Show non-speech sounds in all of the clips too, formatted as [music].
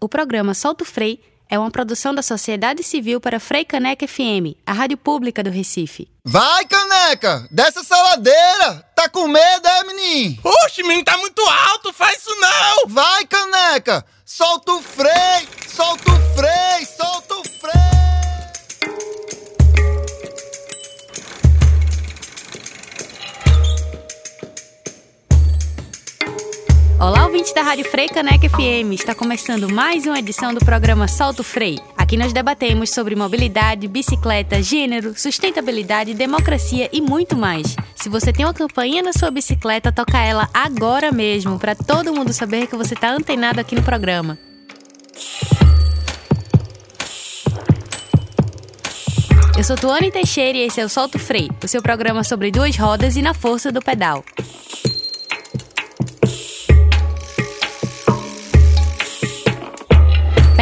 O programa Solto Frei é uma produção da Sociedade Civil para Frei Caneca FM, a rádio pública do Recife. Vai, Caneca! Dessa saladeira! Tá com medo, é, menino? Oxe, menino, tá muito alto, faz isso não! Vai, Caneca! Solta o freio! Solta o freio! Solta o Olá, ouvinte da Rádio Frei Caneca FM. Está começando mais uma edição do programa Solto Frei. Aqui nós debatemos sobre mobilidade, bicicleta, gênero, sustentabilidade, democracia e muito mais. Se você tem uma campainha na sua bicicleta, toca ela agora mesmo, para todo mundo saber que você está antenado aqui no programa. Eu sou Tuane Teixeira e esse é o Solto Frei, o seu programa sobre duas rodas e na força do pedal.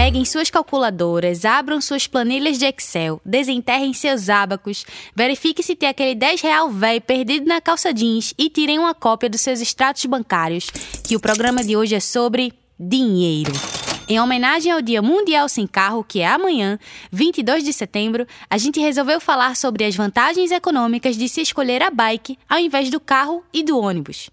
Peguem suas calculadoras, abram suas planilhas de Excel, desenterrem seus ábacos, verifique se tem aquele 10 real velho perdido na calça jeans e tirem uma cópia dos seus extratos bancários, que o programa de hoje é sobre dinheiro. Em homenagem ao Dia Mundial Sem Carro, que é amanhã, 22 de setembro, a gente resolveu falar sobre as vantagens econômicas de se escolher a bike ao invés do carro e do ônibus.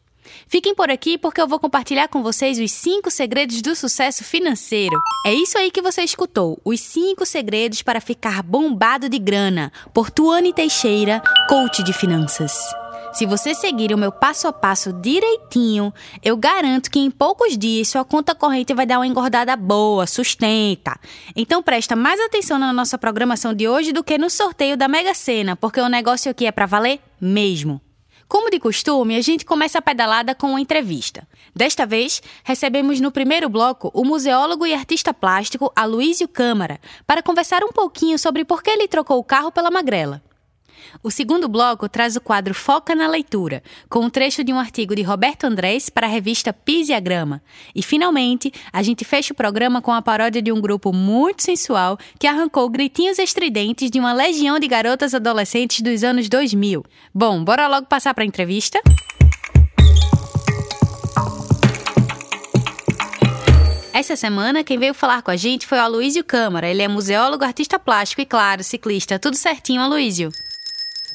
Fiquem por aqui porque eu vou compartilhar com vocês os 5 segredos do sucesso financeiro. É isso aí que você escutou, os 5 segredos para ficar bombado de grana, por Tuane Teixeira, coach de finanças. Se você seguir o meu passo a passo direitinho, eu garanto que em poucos dias sua conta corrente vai dar uma engordada boa, sustenta. Então presta mais atenção na nossa programação de hoje do que no sorteio da Mega Sena, porque o negócio aqui é para valer mesmo. Como de costume, a gente começa a pedalada com uma entrevista. Desta vez, recebemos no primeiro bloco o museólogo e artista plástico Aloísio Câmara para conversar um pouquinho sobre por que ele trocou o carro pela magrela. O segundo bloco traz o quadro Foca na Leitura, com um trecho de um artigo de Roberto Andrés para a revista Pis e a Grama. E, finalmente, a gente fecha o programa com a paródia de um grupo muito sensual que arrancou gritinhos estridentes de uma legião de garotas adolescentes dos anos 2000. Bom, bora logo passar para a entrevista? Essa semana, quem veio falar com a gente foi o Aloysio Câmara. Ele é museólogo, artista plástico e, claro, ciclista. Tudo certinho, Aloysio?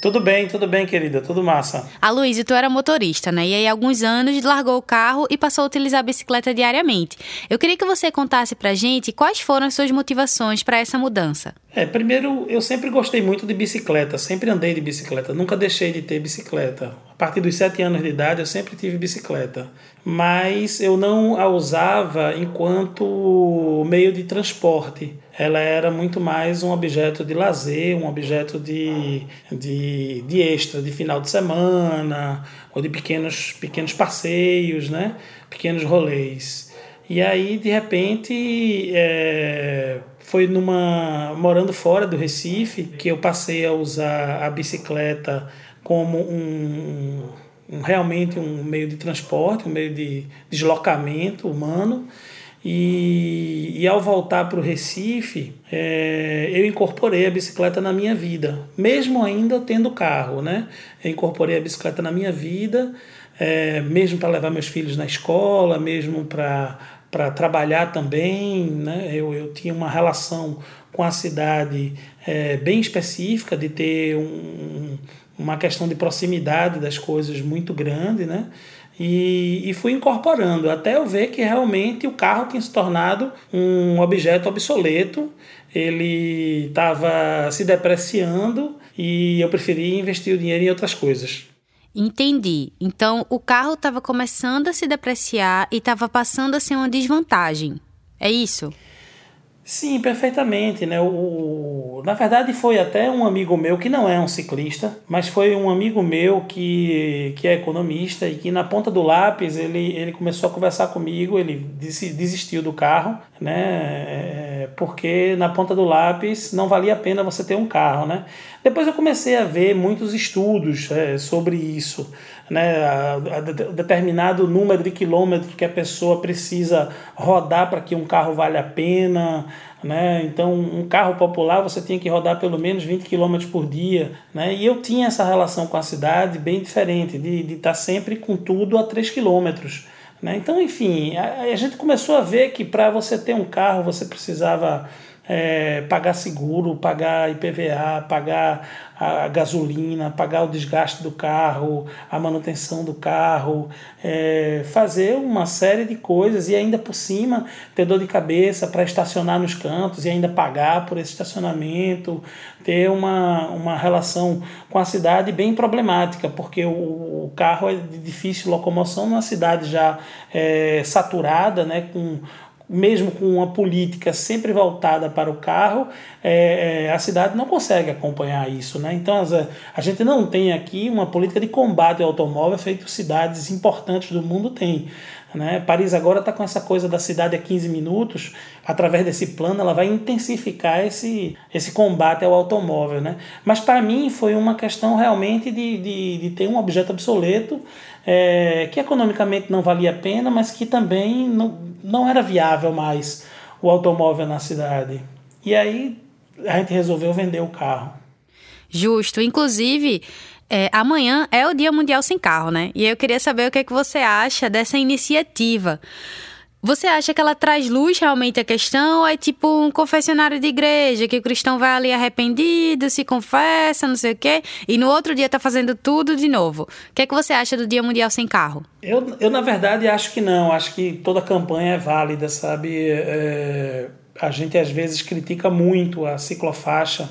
Tudo bem, tudo bem, querida, tudo massa. A Luísa, tu era motorista, né? E aí, há alguns anos, largou o carro e passou a utilizar a bicicleta diariamente. Eu queria que você contasse pra gente quais foram as suas motivações para essa mudança. É, primeiro, eu sempre gostei muito de bicicleta, sempre andei de bicicleta, nunca deixei de ter bicicleta. A partir dos sete anos de idade, eu sempre tive bicicleta, mas eu não a usava enquanto meio de transporte ela era muito mais um objeto de lazer, um objeto de, de, de extra, de final de semana, ou de pequenos, pequenos passeios, né? pequenos rolês. E aí, de repente, é, foi numa morando fora do Recife que eu passei a usar a bicicleta como um, um realmente um meio de transporte, um meio de deslocamento humano. E, e ao voltar para o Recife, é, eu incorporei a bicicleta na minha vida, mesmo ainda tendo carro, né? Eu incorporei a bicicleta na minha vida, é, mesmo para levar meus filhos na escola, mesmo para para trabalhar também, né? Eu, eu tinha uma relação com a cidade é, bem específica de ter um, uma questão de proximidade das coisas muito grande, né? E, e fui incorporando até eu ver que realmente o carro tinha se tornado um objeto obsoleto, ele estava se depreciando e eu preferi investir o dinheiro em outras coisas. Entendi. Então o carro estava começando a se depreciar e estava passando a ser uma desvantagem. É isso? Sim, perfeitamente. Né? O, na verdade, foi até um amigo meu que não é um ciclista, mas foi um amigo meu que, que é economista e que na ponta do lápis ele, ele começou a conversar comigo. Ele desistiu do carro, né? É, porque na ponta do lápis não valia a pena você ter um carro. Né? Depois eu comecei a ver muitos estudos é, sobre isso né, a, a determinado número de quilômetros que a pessoa precisa rodar para que um carro valha a pena. Né? Então, um carro popular você tinha que rodar pelo menos 20 km por dia. Né? E eu tinha essa relação com a cidade bem diferente, de, estar sempre com tudo a 3 km. Né? Então, enfim, a, a gente começou a ver que para você ter um carro você precisava é, pagar seguro, pagar IPVA, pagar a gasolina, pagar o desgaste do carro, a manutenção do carro, é, fazer uma série de coisas e ainda por cima ter dor de cabeça para estacionar nos cantos e ainda pagar por esse estacionamento, ter uma, uma relação com a cidade bem problemática, porque o, o carro é de difícil locomoção numa cidade já é, saturada, né, com mesmo com uma política sempre voltada para o carro, é, é, a cidade não consegue acompanhar isso. Né? Então, a gente não tem aqui uma política de combate ao automóvel feito cidades importantes do mundo têm. Né? Paris agora está com essa coisa da cidade a 15 minutos, através desse plano ela vai intensificar esse, esse combate ao automóvel. Né? Mas para mim foi uma questão realmente de, de, de ter um objeto obsoleto é, que economicamente não valia a pena, mas que também não, não era viável mais o automóvel na cidade. E aí a gente resolveu vender o carro. Justo. Inclusive, é, amanhã é o Dia Mundial Sem Carro, né? E eu queria saber o que, é que você acha dessa iniciativa. Você acha que ela traz luz realmente à questão ou é tipo um confessionário de igreja, que o cristão vai ali arrependido, se confessa, não sei o quê, e no outro dia tá fazendo tudo de novo? O que é que você acha do Dia Mundial Sem Carro? Eu, eu na verdade, acho que não. Acho que toda campanha é válida, sabe? É, a gente às vezes critica muito a ciclofaixa,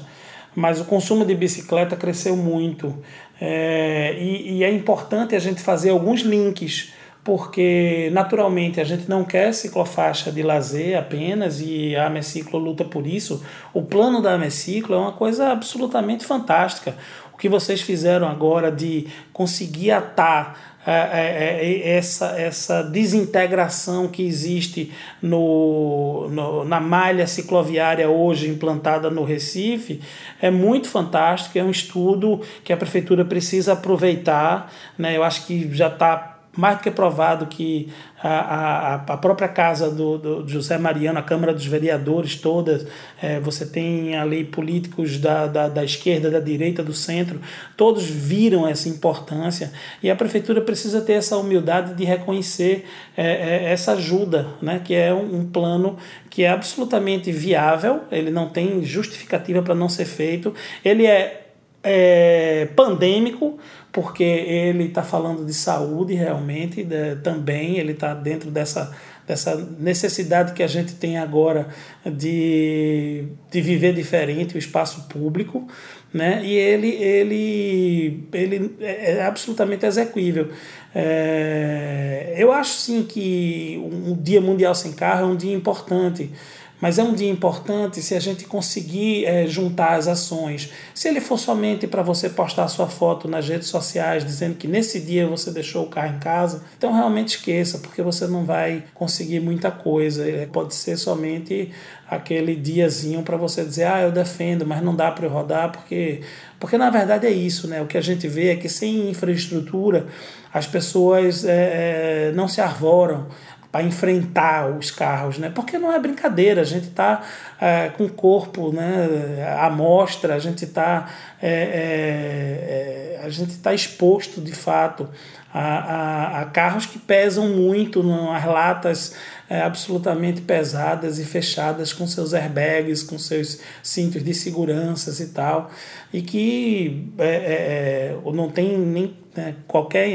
mas o consumo de bicicleta cresceu muito. É, e, e é importante a gente fazer alguns links porque naturalmente a gente não quer ciclofaixa de lazer apenas e a Ameciclo luta por isso. O plano da Ameciclo é uma coisa absolutamente fantástica. O que vocês fizeram agora de conseguir atar essa, essa desintegração que existe no, no, na malha cicloviária hoje implantada no Recife é muito fantástico. É um estudo que a prefeitura precisa aproveitar. Né? Eu acho que já está mais do que provado que a, a, a própria casa do, do José Mariano, a Câmara dos Vereadores, todas, é, você tem ali políticos da, da, da esquerda, da direita, do centro, todos viram essa importância e a Prefeitura precisa ter essa humildade de reconhecer é, é, essa ajuda, né, que é um, um plano que é absolutamente viável, ele não tem justificativa para não ser feito, ele é, é pandêmico, porque ele está falando de saúde realmente, de, também ele está dentro dessa, dessa necessidade que a gente tem agora de, de viver diferente o espaço público, né? e ele, ele, ele é absolutamente execuível. É, eu acho sim que um Dia Mundial Sem Carro é um dia importante, mas é um dia importante se a gente conseguir é, juntar as ações. Se ele for somente para você postar sua foto nas redes sociais dizendo que nesse dia você deixou o carro em casa, então realmente esqueça, porque você não vai conseguir muita coisa. Ele pode ser somente aquele diazinho para você dizer, ah, eu defendo, mas não dá para eu rodar, porque, porque na verdade é isso, né? O que a gente vê é que sem infraestrutura as pessoas é, não se arvoram para enfrentar os carros, né? Porque não é brincadeira, a gente está é, com o corpo, né? À mostra, a gente está é, é, é, a gente está exposto de fato a, a, a, carros que pesam muito, as latas é, absolutamente pesadas e fechadas com seus airbags, com seus cintos de segurança e tal, e que é, é, não tem nem né? Qualquer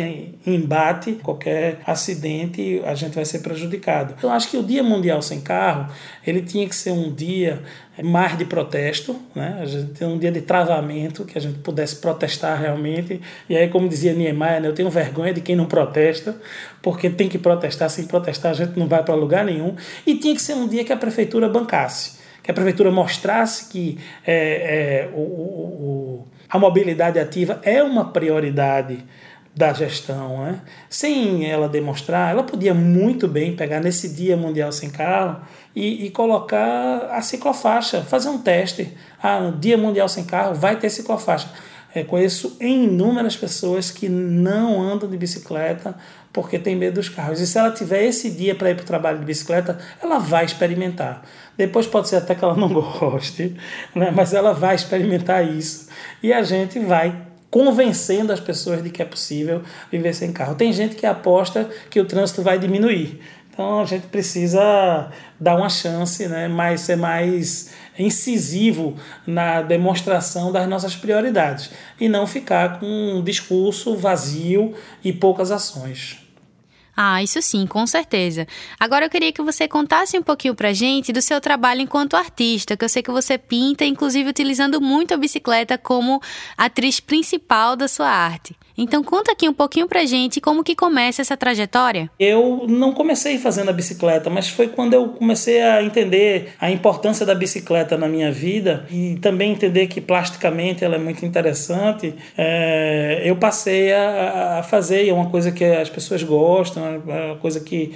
embate, qualquer acidente, a gente vai ser prejudicado. Eu acho que o Dia Mundial Sem Carro, ele tinha que ser um dia mais de protesto, né? a gente um dia de travamento, que a gente pudesse protestar realmente. E aí, como dizia Niemeyer, né? eu tenho vergonha de quem não protesta, porque tem que protestar, sem protestar a gente não vai para lugar nenhum. E tinha que ser um dia que a prefeitura bancasse, que a prefeitura mostrasse que é, é, o, o a mobilidade ativa é uma prioridade da gestão. Né? Sem ela demonstrar, ela podia muito bem pegar nesse Dia Mundial Sem Carro e, e colocar a ciclofaixa, fazer um teste. Ah, Dia Mundial Sem Carro vai ter ciclofaixa. Conheço inúmeras pessoas que não andam de bicicleta porque tem medo dos carros. E se ela tiver esse dia para ir para o trabalho de bicicleta, ela vai experimentar. Depois pode ser até que ela não [laughs] goste, né? mas ela vai experimentar isso. E a gente vai convencendo as pessoas de que é possível viver sem carro. Tem gente que aposta que o trânsito vai diminuir. Então a gente precisa dar uma chance, né, mas ser mais incisivo na demonstração das nossas prioridades e não ficar com um discurso vazio e poucas ações. Ah, isso sim, com certeza. Agora eu queria que você contasse um pouquinho pra gente do seu trabalho enquanto artista, que eu sei que você pinta, inclusive utilizando muito a bicicleta como atriz principal da sua arte. Então conta aqui um pouquinho pra gente como que começa essa trajetória. Eu não comecei fazendo a bicicleta, mas foi quando eu comecei a entender a importância da bicicleta na minha vida e também entender que plasticamente ela é muito interessante. É, eu passei a, a fazer, é uma coisa que as pessoas gostam, é uma coisa que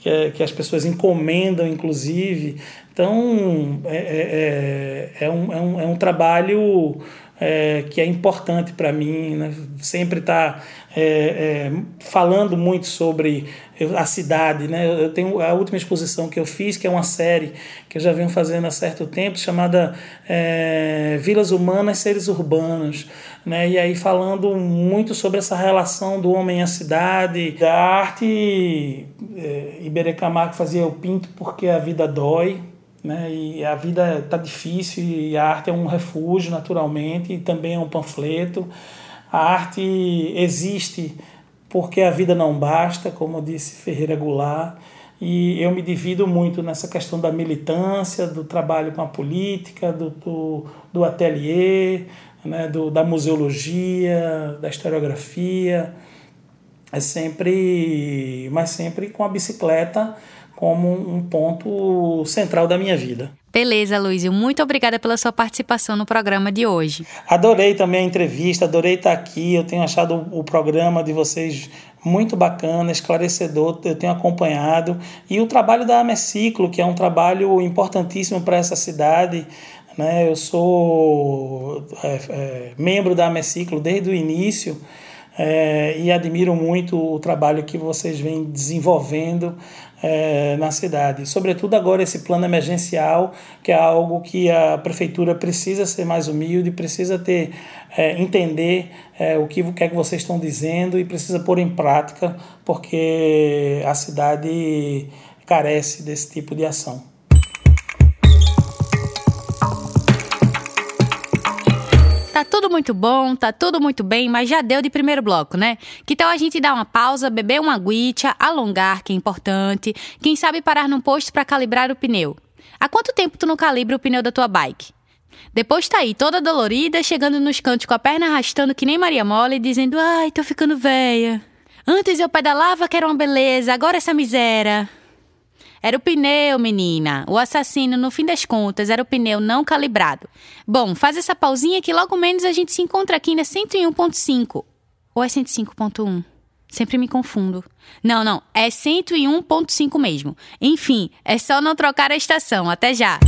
que, é, as pessoas encomendam, inclusive. Então, é, é, é, um, é, um, é um trabalho é, que é importante para mim, né? sempre estar tá, é, é, falando muito sobre a cidade. Né? Eu tenho a última exposição que eu fiz, que é uma série que eu já venho fazendo há certo tempo, chamada é, Vilas Humanas, Seres Urbanos. Né? E aí falando muito sobre essa relação do homem à cidade, da arte. É, Iberê Camargo fazia o pinto porque a vida dói, né? E a vida está difícil e a arte é um refúgio, naturalmente, e também é um panfleto. A arte existe porque a vida não basta, como disse Ferreira Goulart, e eu me divido muito nessa questão da militância, do trabalho com a política, do, do, do ateliê, né? do, da museologia, da historiografia, é sempre, mas sempre com a bicicleta como um ponto central da minha vida. Beleza, Luísio. Muito obrigada pela sua participação no programa de hoje. Adorei também a entrevista, adorei estar aqui. Eu tenho achado o programa de vocês muito bacana, esclarecedor, eu tenho acompanhado. E o trabalho da Ameciclo, que é um trabalho importantíssimo para essa cidade. Né? Eu sou é, é, membro da Ameciclo desde o início é, e admiro muito o trabalho que vocês vêm desenvolvendo é, na cidade. Sobretudo agora esse plano emergencial, que é algo que a prefeitura precisa ser mais humilde, precisa ter é, entender é, o, que, que é que vocês estão dizendo e precisa pôr em prática, porque a cidade carece desse tipo de ação. Tudo muito bom, tá tudo muito bem, mas já deu de primeiro bloco, né? Que tal a gente dar uma pausa, beber uma aguicha, alongar, que é importante, quem sabe parar num posto para calibrar o pneu. Há quanto tempo tu não calibra o pneu da tua bike? Depois tá aí, toda dolorida, chegando nos cantos com a perna arrastando que nem Maria Mole, dizendo: Ai, tô ficando velha. Antes eu pedalava que era uma beleza, agora essa miséria. Era o pneu, menina. O assassino, no fim das contas, era o pneu não calibrado. Bom, faz essa pausinha que logo menos a gente se encontra aqui na 101.5. Ou é 105.1? Sempre me confundo. Não, não, é 101.5 mesmo. Enfim, é só não trocar a estação. Até já!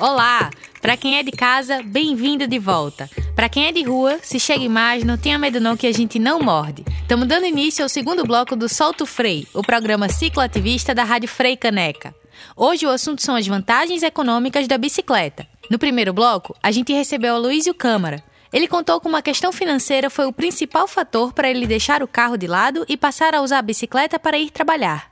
Olá! Para quem é de casa, bem-vindo de volta. Para quem é de rua, se chegue mais, não tenha medo não que a gente não morde. Estamos dando início ao segundo bloco do Solto Frei, o programa cicloativista da Rádio Frei Caneca. Hoje o assunto são as vantagens econômicas da bicicleta. No primeiro bloco, a gente recebeu a Luísio Câmara. Ele contou como a questão financeira foi o principal fator para ele deixar o carro de lado e passar a usar a bicicleta para ir trabalhar.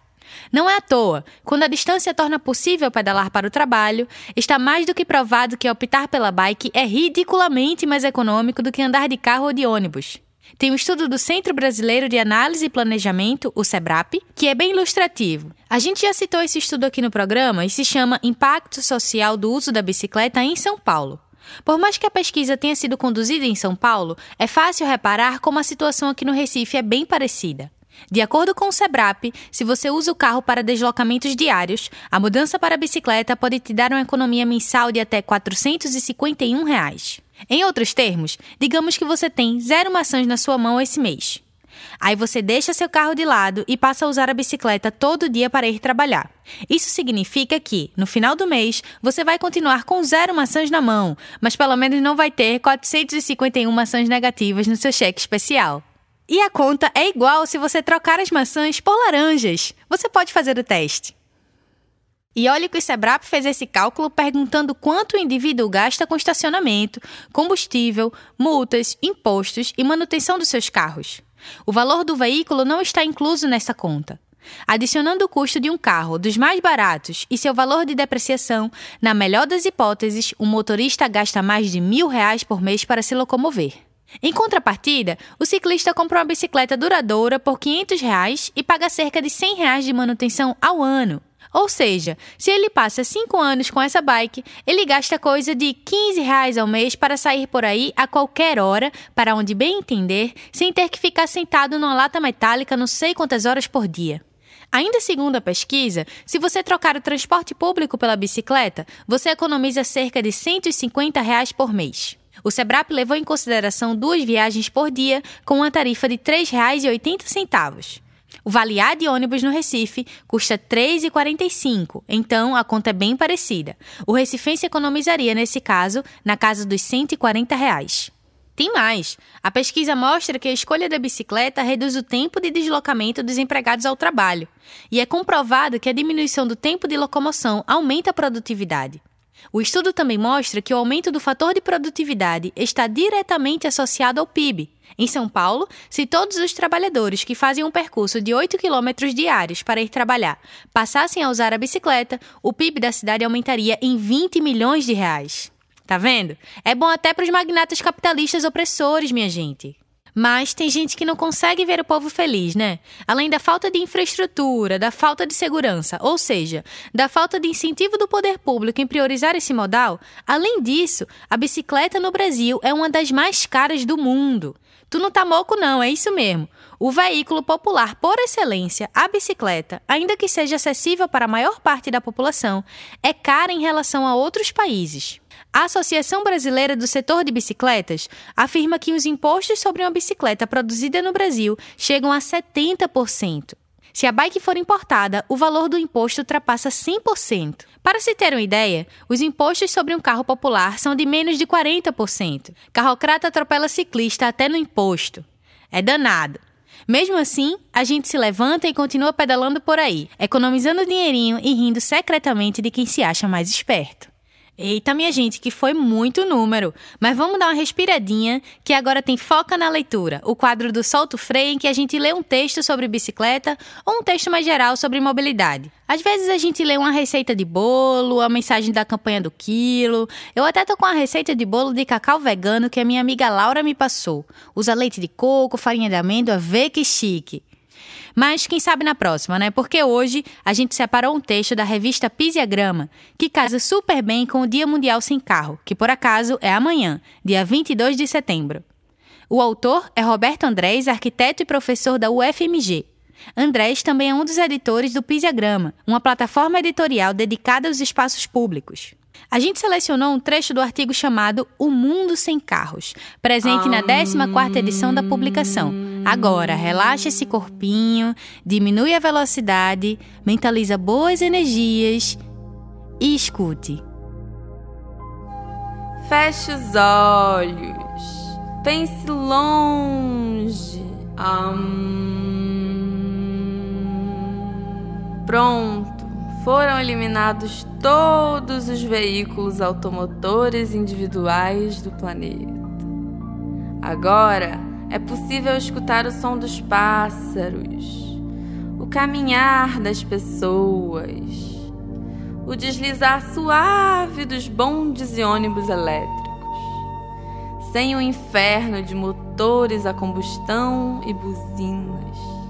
Não é à toa, quando a distância torna possível pedalar para o trabalho, está mais do que provado que optar pela bike é ridiculamente mais econômico do que andar de carro ou de ônibus. Tem um estudo do Centro Brasileiro de Análise e Planejamento, o SEBRAP, que é bem ilustrativo. A gente já citou esse estudo aqui no programa e se chama Impacto Social do Uso da Bicicleta em São Paulo. Por mais que a pesquisa tenha sido conduzida em São Paulo, é fácil reparar como a situação aqui no Recife é bem parecida. De acordo com o Sebrap, se você usa o carro para deslocamentos diários, a mudança para a bicicleta pode te dar uma economia mensal de até 451 reais. Em outros termos, digamos que você tem zero maçãs na sua mão esse mês. Aí você deixa seu carro de lado e passa a usar a bicicleta todo dia para ir trabalhar. Isso significa que, no final do mês, você vai continuar com zero maçãs na mão, mas pelo menos não vai ter 451 maçãs negativas no seu cheque especial. E a conta é igual se você trocar as maçãs por laranjas. Você pode fazer o teste. E olha que o Sebrap fez esse cálculo perguntando quanto o indivíduo gasta com estacionamento, combustível, multas, impostos e manutenção dos seus carros. O valor do veículo não está incluso nessa conta. Adicionando o custo de um carro dos mais baratos e seu valor de depreciação, na melhor das hipóteses, o motorista gasta mais de mil reais por mês para se locomover. Em contrapartida, o ciclista compra uma bicicleta duradoura por 500 reais e paga cerca de 100 reais de manutenção ao ano. Ou seja, se ele passa 5 anos com essa bike, ele gasta coisa de 15 reais ao mês para sair por aí a qualquer hora, para onde bem entender, sem ter que ficar sentado numa lata metálica não sei quantas horas por dia. Ainda segundo a pesquisa, se você trocar o transporte público pela bicicleta, você economiza cerca de 150 reais por mês. O Sebrap levou em consideração duas viagens por dia com uma tarifa de R$ 3,80. O Vale A de ônibus no Recife custa R$ 3,45, então a conta é bem parecida. O recifense economizaria, nesse caso, na casa dos 140 reais. Tem mais. A pesquisa mostra que a escolha da bicicleta reduz o tempo de deslocamento dos empregados ao trabalho. E é comprovado que a diminuição do tempo de locomoção aumenta a produtividade. O estudo também mostra que o aumento do fator de produtividade está diretamente associado ao PIB. Em São Paulo, se todos os trabalhadores que fazem um percurso de 8 quilômetros diários para ir trabalhar passassem a usar a bicicleta, o PIB da cidade aumentaria em 20 milhões de reais. Tá vendo? É bom até para os magnatas capitalistas opressores, minha gente. Mas tem gente que não consegue ver o povo feliz, né? Além da falta de infraestrutura, da falta de segurança, ou seja, da falta de incentivo do poder público em priorizar esse modal, além disso, a bicicleta no Brasil é uma das mais caras do mundo. Tu não tá moco, não, é isso mesmo. O veículo popular por excelência, a bicicleta, ainda que seja acessível para a maior parte da população, é cara em relação a outros países. A Associação Brasileira do Setor de Bicicletas afirma que os impostos sobre uma bicicleta produzida no Brasil chegam a 70%. Se a bike for importada, o valor do imposto ultrapassa 100%. Para se ter uma ideia, os impostos sobre um carro popular são de menos de 40%. Carrocrata atropela ciclista até no imposto. É danado. Mesmo assim, a gente se levanta e continua pedalando por aí, economizando dinheirinho e rindo secretamente de quem se acha mais esperto. Eita, minha gente, que foi muito número. Mas vamos dar uma respiradinha, que agora tem Foca na Leitura, o quadro do Solto Freio, em que a gente lê um texto sobre bicicleta ou um texto mais geral sobre mobilidade. Às vezes a gente lê uma receita de bolo, a mensagem da campanha do quilo. Eu até tô com a receita de bolo de cacau vegano que a minha amiga Laura me passou. Usa leite de coco, farinha de amêndoa, vê que chique. Mas quem sabe na próxima, né? Porque hoje a gente separou um texto da revista Pisiagrama, que casa super bem com o Dia Mundial Sem Carro, que por acaso é amanhã, dia 22 de setembro. O autor é Roberto Andrés, arquiteto e professor da UFMG. Andrés também é um dos editores do Pisiagrama, uma plataforma editorial dedicada aos espaços públicos. A gente selecionou um trecho do artigo chamado O Mundo Sem Carros, presente na 14ª edição da publicação. Agora, relaxa esse corpinho, diminui a velocidade, mentaliza boas energias e escute. Feche os olhos. Pense longe. Pronto foram eliminados todos os veículos automotores individuais do planeta. Agora é possível escutar o som dos pássaros, o caminhar das pessoas, o deslizar suave dos bondes e ônibus elétricos, sem o inferno de motores a combustão e buzinas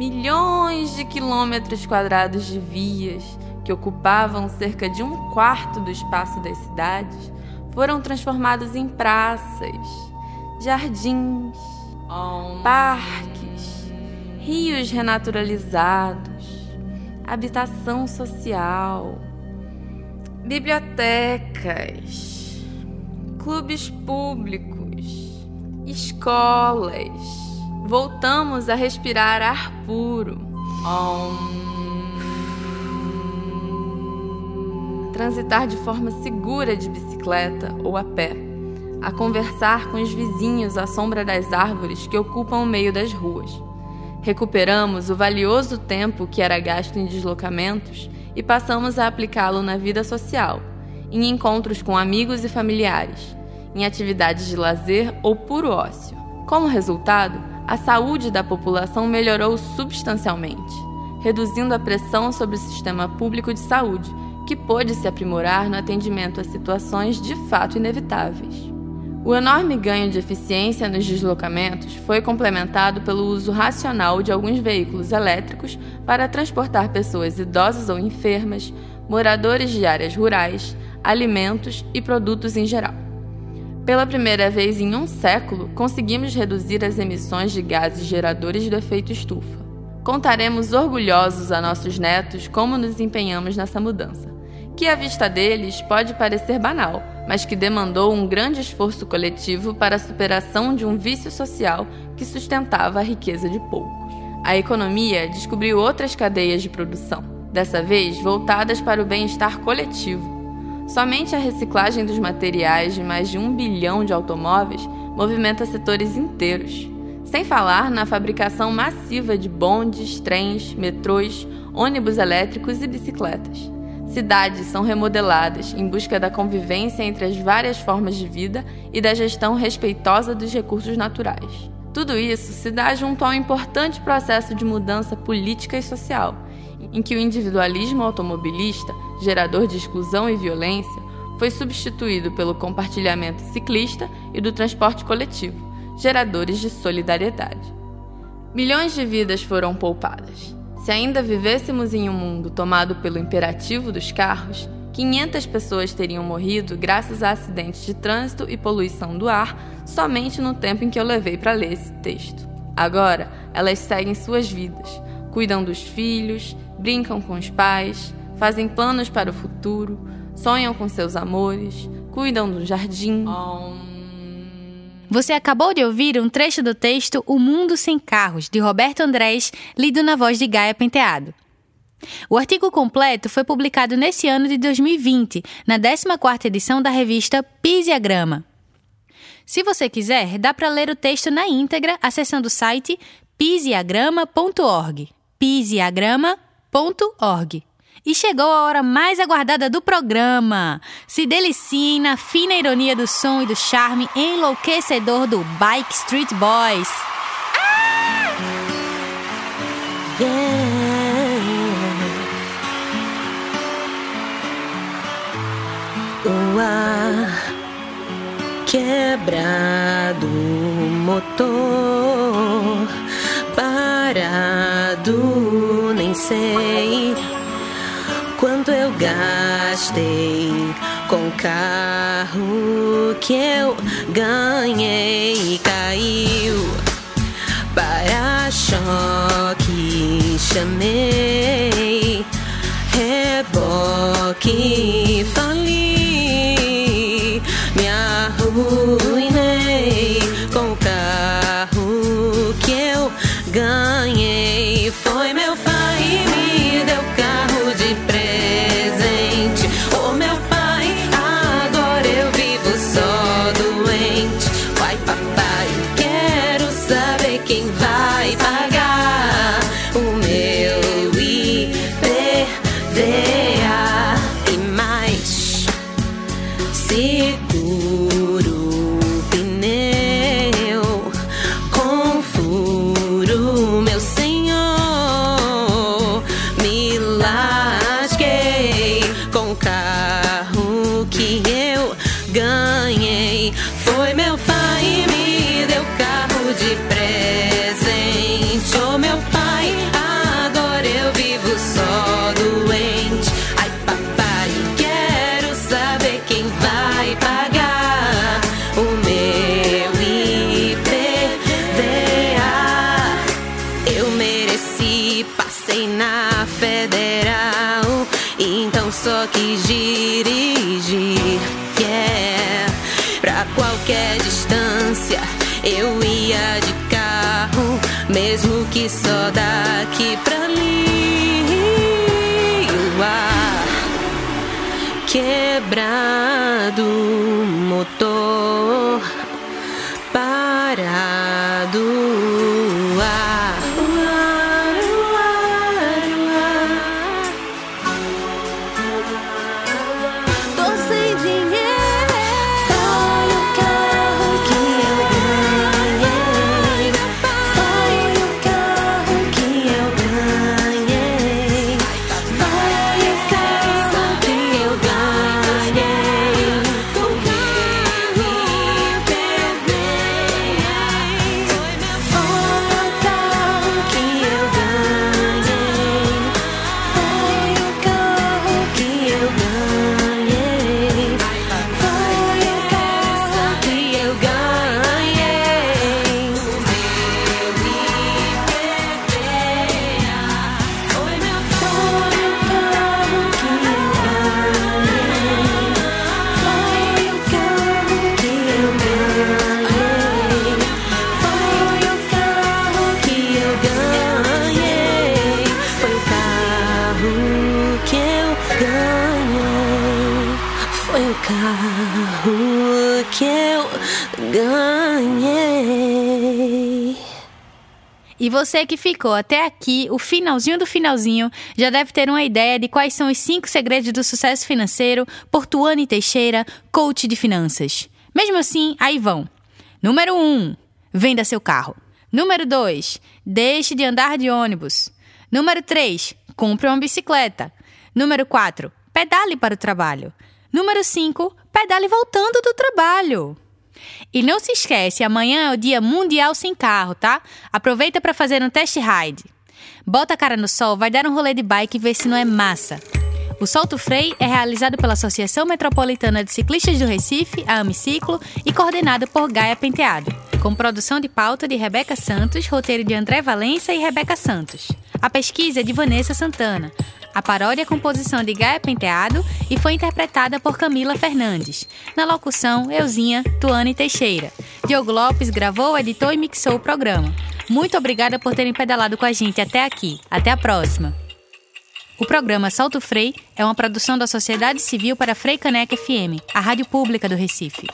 milhões de quilômetros quadrados de vias que ocupavam cerca de um quarto do espaço das cidades foram transformados em praças, jardins, parques, rios renaturalizados, habitação social, bibliotecas, clubes públicos, escolas voltamos a respirar ar puro. Transitar de forma segura de bicicleta ou a pé. A conversar com os vizinhos à sombra das árvores que ocupam o meio das ruas. Recuperamos o valioso tempo que era gasto em deslocamentos e passamos a aplicá-lo na vida social, em encontros com amigos e familiares, em atividades de lazer ou puro ócio. Como resultado, a saúde da população melhorou substancialmente, reduzindo a pressão sobre o sistema público de saúde, que pôde se aprimorar no atendimento a situações de fato inevitáveis. O enorme ganho de eficiência nos deslocamentos foi complementado pelo uso racional de alguns veículos elétricos para transportar pessoas idosas ou enfermas, moradores de áreas rurais, alimentos e produtos em geral. Pela primeira vez em um século, conseguimos reduzir as emissões de gases geradores do efeito estufa. Contaremos orgulhosos a nossos netos como nos empenhamos nessa mudança, que à vista deles pode parecer banal mas que demandou um grande esforço coletivo para a superação de um vício social que sustentava a riqueza de poucos. A economia descobriu outras cadeias de produção, dessa vez voltadas para o bem-estar coletivo. Somente a reciclagem dos materiais de mais de um bilhão de automóveis movimenta setores inteiros. Sem falar na fabricação massiva de bondes, trens, metrôs, ônibus elétricos e bicicletas. Cidades são remodeladas em busca da convivência entre as várias formas de vida e da gestão respeitosa dos recursos naturais. Tudo isso se dá junto a um importante processo de mudança política e social, em que o individualismo automobilista, gerador de exclusão e violência, foi substituído pelo compartilhamento ciclista e do transporte coletivo, geradores de solidariedade. Milhões de vidas foram poupadas. Se ainda vivêssemos em um mundo tomado pelo imperativo dos carros, 500 pessoas teriam morrido graças a acidentes de trânsito e poluição do ar somente no tempo em que eu levei para ler esse texto. Agora, elas seguem suas vidas, cuidam dos filhos, brincam com os pais, fazem planos para o futuro, sonham com seus amores, cuidam do jardim. Você acabou de ouvir um trecho do texto O Mundo Sem Carros, de Roberto Andrés, lido na voz de Gaia Penteado. O artigo completo foi publicado nesse ano de 2020, na 14ª edição da revista Pisiagrama. Se você quiser, dá para ler o texto na íntegra acessando o site pisiagrama.org. pisiagrama.org. E chegou a hora mais aguardada do programa. Se deliciem na fina ironia do som e do charme enlouquecedor do Bike Street Boys. Ah! Yeah. quebrado motor parado nem sei quanto eu gastei com carro que eu ganhei caiu. Para choque chamei reboque fali Quebrado motor parado. E você que ficou até aqui, o finalzinho do finalzinho, já deve ter uma ideia de quais são os cinco segredos do sucesso financeiro por Tuane Teixeira, coach de finanças. Mesmo assim, aí vão. Número 1. Um, venda seu carro. Número 2. Deixe de andar de ônibus. Número 3. Compre uma bicicleta. Número 4. Pedale para o trabalho. Número 5. Pedale voltando do trabalho. E não se esquece, amanhã é o Dia Mundial Sem Carro, tá? Aproveita para fazer um test ride. Bota a cara no sol, vai dar um rolê de bike e vê se não é massa. O Solto Frei é realizado pela Associação Metropolitana de Ciclistas do Recife, a Amiciclo, e coordenado por Gaia Penteado, com produção de pauta de Rebeca Santos, roteiro de André Valença e Rebeca Santos. A pesquisa é de Vanessa Santana. A paródia é composição de Gaia Penteado e foi interpretada por Camila Fernandes. Na locução, Euzinha Tuane Teixeira. Diogo Lopes gravou, editou e mixou o programa. Muito obrigada por terem pedalado com a gente até aqui. Até a próxima! O programa Salto Frei é uma produção da Sociedade Civil para Frei Caneca FM, a rádio pública do Recife.